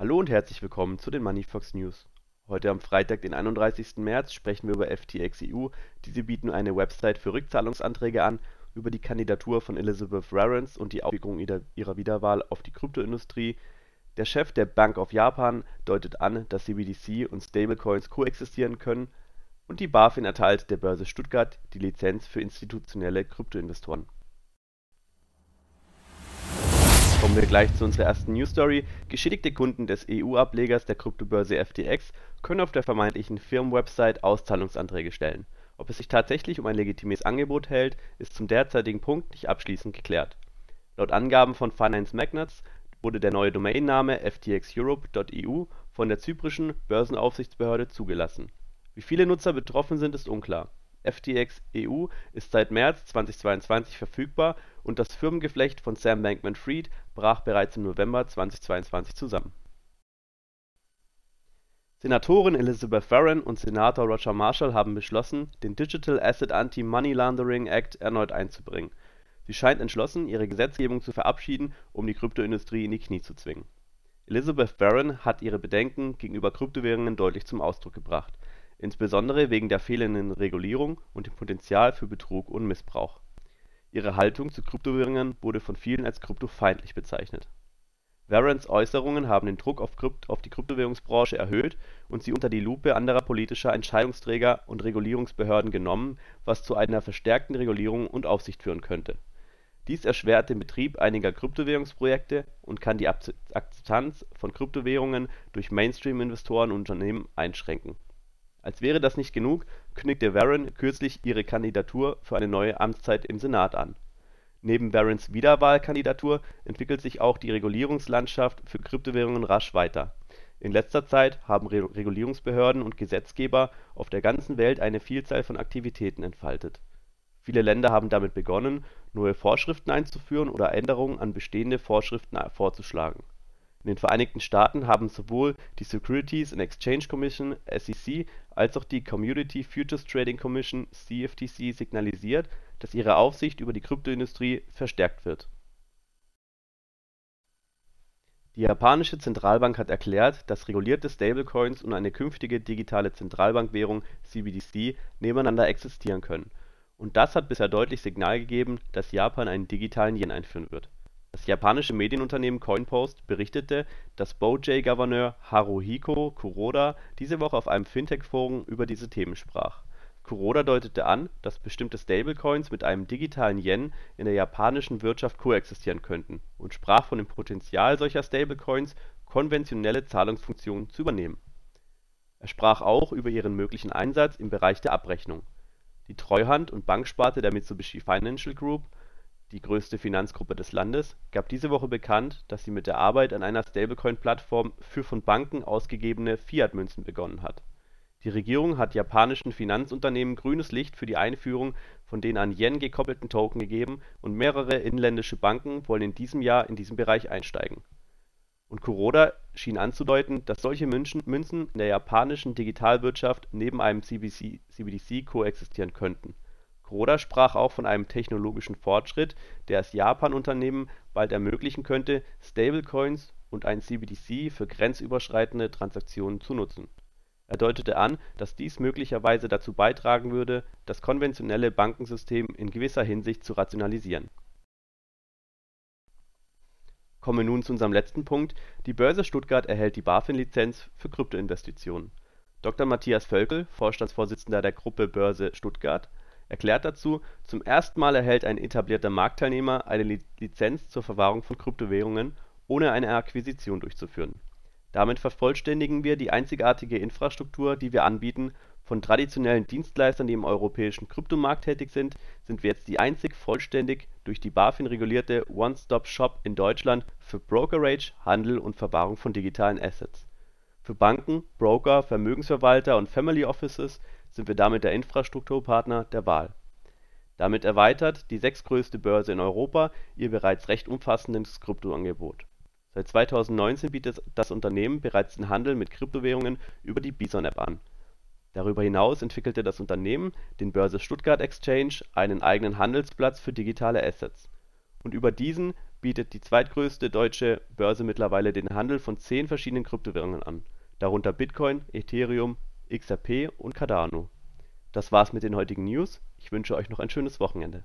Hallo und herzlich willkommen zu den Moneyfox News. Heute am Freitag, den 31. März, sprechen wir über FTX EU. Diese bieten eine Website für Rückzahlungsanträge an, über die Kandidatur von Elizabeth Warren und die Aufwiegung ihrer Wiederwahl auf die Kryptoindustrie. Der Chef der Bank of Japan deutet an, dass CBDC und Stablecoins koexistieren können und die BaFin erteilt der Börse Stuttgart die Lizenz für institutionelle Kryptoinvestoren Kommen wir gleich zu unserer ersten News Story. Geschädigte Kunden des EU-Ablegers der Kryptobörse FTX können auf der vermeintlichen Firmenwebsite Auszahlungsanträge stellen. Ob es sich tatsächlich um ein legitimes Angebot hält, ist zum derzeitigen Punkt nicht abschließend geklärt. Laut Angaben von Finance Magnates wurde der neue Domainname ftxeurope.eu von der zyprischen Börsenaufsichtsbehörde zugelassen. Wie viele Nutzer betroffen sind, ist unklar FTX EU ist seit März 2022 verfügbar und das Firmengeflecht von Sam Bankman-Fried brach bereits im November 2022 zusammen. Senatorin Elizabeth Warren und Senator Roger Marshall haben beschlossen, den Digital Asset Anti-Money Laundering Act erneut einzubringen. Sie scheint entschlossen, ihre Gesetzgebung zu verabschieden, um die Kryptoindustrie in die Knie zu zwingen. Elizabeth Warren hat ihre Bedenken gegenüber Kryptowährungen deutlich zum Ausdruck gebracht insbesondere wegen der fehlenden Regulierung und dem Potenzial für Betrug und Missbrauch. Ihre Haltung zu Kryptowährungen wurde von vielen als kryptofeindlich bezeichnet. Warrens Äußerungen haben den Druck auf die Kryptowährungsbranche erhöht und sie unter die Lupe anderer politischer Entscheidungsträger und Regulierungsbehörden genommen, was zu einer verstärkten Regulierung und Aufsicht führen könnte. Dies erschwert den Betrieb einiger Kryptowährungsprojekte und kann die Akzeptanz von Kryptowährungen durch Mainstream-Investoren und Unternehmen einschränken als wäre das nicht genug, kündigte Warren kürzlich ihre Kandidatur für eine neue Amtszeit im Senat an. Neben Warrens Wiederwahlkandidatur entwickelt sich auch die Regulierungslandschaft für Kryptowährungen rasch weiter. In letzter Zeit haben Regulierungsbehörden und Gesetzgeber auf der ganzen Welt eine Vielzahl von Aktivitäten entfaltet. Viele Länder haben damit begonnen, neue Vorschriften einzuführen oder Änderungen an bestehende Vorschriften vorzuschlagen in den Vereinigten Staaten haben sowohl die Securities and Exchange Commission (SEC) als auch die Commodity Futures Trading Commission (CFTC) signalisiert, dass ihre Aufsicht über die Kryptoindustrie verstärkt wird. Die japanische Zentralbank hat erklärt, dass regulierte Stablecoins und eine künftige digitale Zentralbankwährung (CBDC) nebeneinander existieren können, und das hat bisher deutlich Signal gegeben, dass Japan einen digitalen Yen einführen wird das japanische Medienunternehmen Coinpost berichtete, dass BOJ-Gouverneur Haruhiko Kuroda diese Woche auf einem Fintech-Forum über diese Themen sprach. Kuroda deutete an, dass bestimmte Stablecoins mit einem digitalen Yen in der japanischen Wirtschaft koexistieren könnten und sprach von dem Potenzial solcher Stablecoins, konventionelle Zahlungsfunktionen zu übernehmen. Er sprach auch über ihren möglichen Einsatz im Bereich der Abrechnung. Die Treuhand und Banksparte der Mitsubishi Financial Group die größte Finanzgruppe des Landes, gab diese Woche bekannt, dass sie mit der Arbeit an einer Stablecoin-Plattform für von Banken ausgegebene Fiat-Münzen begonnen hat. Die Regierung hat japanischen Finanzunternehmen grünes Licht für die Einführung von den an Yen gekoppelten Token gegeben und mehrere inländische Banken wollen in diesem Jahr in diesen Bereich einsteigen. Und Kuroda schien anzudeuten, dass solche Münzen in der japanischen Digitalwirtschaft neben einem CBDC koexistieren könnten Roda sprach auch von einem technologischen Fortschritt, der es Japan-Unternehmen bald ermöglichen könnte, Stablecoins und ein CBDC für grenzüberschreitende Transaktionen zu nutzen. Er deutete an, dass dies möglicherweise dazu beitragen würde, das konventionelle Bankensystem in gewisser Hinsicht zu rationalisieren. Kommen wir nun zu unserem letzten Punkt: Die Börse Stuttgart erhält die BaFin-Lizenz für Kryptoinvestitionen. Dr. Matthias Völkel, Vorstandsvorsitzender der Gruppe Börse Stuttgart erklärt dazu: „ Zum ersten Mal erhält ein etablierter Marktteilnehmer eine Lizenz zur Verwahrung von Kryptowährungen, ohne eine Akquisition durchzuführen. Damit vervollständigen wir die einzigartige Infrastruktur, die wir anbieten. Von traditionellen Dienstleistern, die im europäischen Kryptomarkt tätig sind, sind wir jetzt die einzig vollständig durch die BaFin regulierte One-Stop-Shop in Deutschland für Brokerage, Handel und Verwahrung von digitalen Assets. Für Banken, Broker, Vermögensverwalter und Family Offices sind wir damit der Infrastrukturpartner der Wahl. Damit erweitert die sechstgrößte Börse in Europa ihr bereits recht umfassendes Kryptoangebot. Seit 2019 bietet das Unternehmen bereits den Handel mit Kryptowährungen über die Bison-App an. Darüber hinaus entwickelte das Unternehmen den Börse Stuttgart Exchange, einen eigenen Handelsplatz für digitale Assets. Und über diesen bietet die zweitgrößte deutsche Börse mittlerweile den Handel von zehn verschiedenen Kryptowährungen an, darunter Bitcoin, Ethereum, XRP und Cardano. Das war's mit den heutigen News. Ich wünsche euch noch ein schönes Wochenende